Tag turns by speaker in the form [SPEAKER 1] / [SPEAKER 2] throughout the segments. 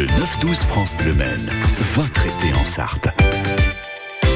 [SPEAKER 1] Le 9-12 France Bleu Maine, votre été en Sarthe.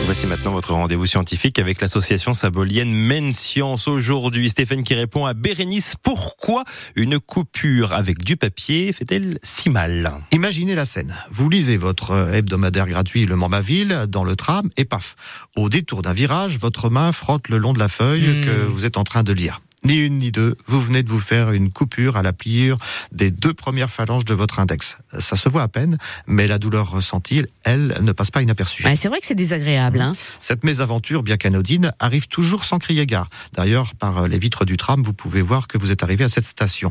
[SPEAKER 2] Voici maintenant votre rendez-vous scientifique avec l'association sabolienne Maine Science. Aujourd'hui, Stéphane qui répond à Bérénice. Pourquoi une coupure avec du papier fait-elle si mal?
[SPEAKER 3] Imaginez la scène. Vous lisez votre hebdomadaire gratuit Le Mans Ville dans le tram et paf, au détour d'un virage, votre main frotte le long de la feuille
[SPEAKER 2] Hmm.
[SPEAKER 3] que vous êtes en train de lire. Ni une ni deux, vous venez de vous faire une coupure à la pliure des deux premières phalanges de votre index. Ça se voit à peine, mais la douleur ressentie, elle, ne passe pas inaperçue.
[SPEAKER 4] Ouais, c'est vrai que c'est désagréable. Hein.
[SPEAKER 3] Cette mésaventure, bien qu'anodine, arrive toujours sans crier gare. D'ailleurs, par les vitres du tram, vous pouvez voir que vous êtes arrivé à cette station.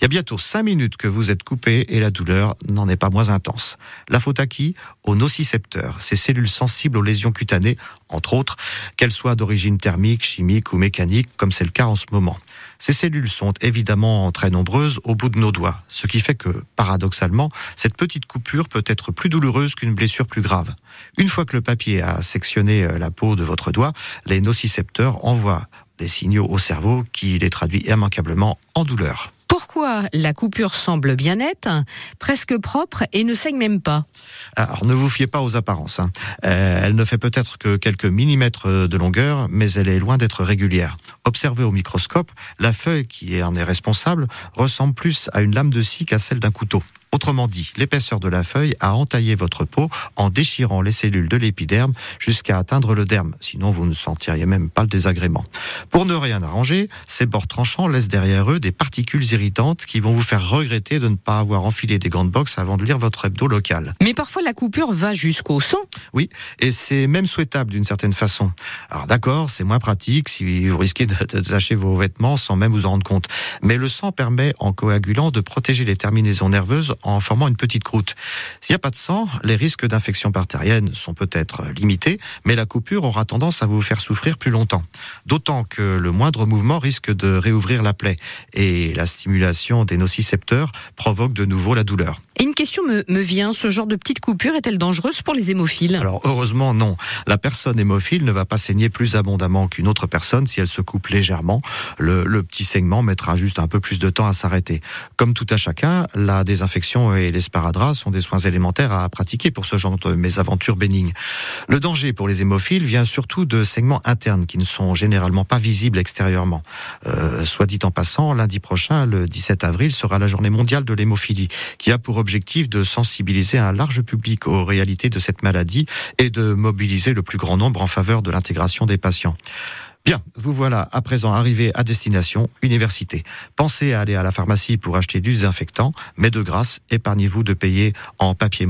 [SPEAKER 3] Il y a bientôt cinq minutes que vous êtes coupé et la douleur n'en est pas moins intense. La faute à qui? Aux nocicepteurs, ces cellules sensibles aux lésions cutanées, entre autres, qu'elles soient d'origine thermique, chimique ou mécanique, comme c'est le cas en ce moment. Ces cellules sont évidemment très nombreuses au bout de nos doigts, ce qui fait que, paradoxalement, cette petite coupure peut être plus douloureuse qu'une blessure plus grave. Une fois que le papier a sectionné euh, la peau de votre doigt, les nocicepteurs envoient des signaux au cerveau qui les traduit immanquablement en douleur.
[SPEAKER 4] Pourquoi la coupure semble bien nette, presque propre et ne saigne même pas
[SPEAKER 3] Alors ne vous fiez pas aux apparences. hein. Euh, elle ne fait peut-être que quelques millimètres de longueur, mais elle est loin d'être régulière. Observée au microscope, la feuille qui en est responsable ressemble plus à une lame de scie qu'à celle d'un couteau. Autrement dit, l'épaisseur de la feuille a entaillé votre peau en déchirant les cellules de l'épiderme jusqu'à atteindre le derme. Sinon, vous ne sentiriez même pas le désagrément. Pour ne rien arranger, ces bords tranchants laissent derrière eux des particules irritantes qui vont vous faire regretter de ne pas avoir enfilé des gants de boxe avant de lire votre hebdo local.
[SPEAKER 4] Mais parfois la coupure va jusqu'au sang.
[SPEAKER 3] Oui, et c'est même souhaitable d'une certaine façon. Alors d'accord, c'est moins pratique si vous risquez de, de tacher vos vêtements sans même vous en rendre compte. Mais le sang permet, en coagulant, de protéger les terminaisons nerveuses en formant une petite croûte. S'il n'y a pas de sang, les risques d'infection bactérienne sont peut-être limités, mais la coupure aura tendance à vous faire souffrir plus longtemps. D'autant que le moindre mouvement risque de réouvrir la plaie, et la stimulation des nocicepteurs provoque de nouveau la douleur.
[SPEAKER 4] Et une question me, me vient, ce genre de petite coupure est-elle dangereuse pour les hémophiles?
[SPEAKER 3] Alors heureusement non. La personne hémophile ne va pas saigner plus abondamment qu'une autre personne si elle se coupe légèrement. Le, le petit saignement mettra juste un peu plus de temps à s'arrêter. Comme tout à chacun, la désinfection et l'esparadrap sont des soins élémentaires à pratiquer pour ce genre de mésaventures bénignes. Le danger pour les hémophiles vient surtout de segments internes qui ne sont généralement pas visibles extérieurement. Euh, soit dit en passant, lundi prochain, le 17 avril, sera la journée mondiale de l'hémophilie, qui a pour objectif de sensibiliser un large public aux réalités de cette maladie et de mobiliser le plus grand nombre en faveur de l'intégration des patients. Bien, vous voilà à présent arrivé à destination, université. Pensez à aller à la pharmacie pour acheter du désinfectant, mais de grâce, épargnez-vous de payer en papier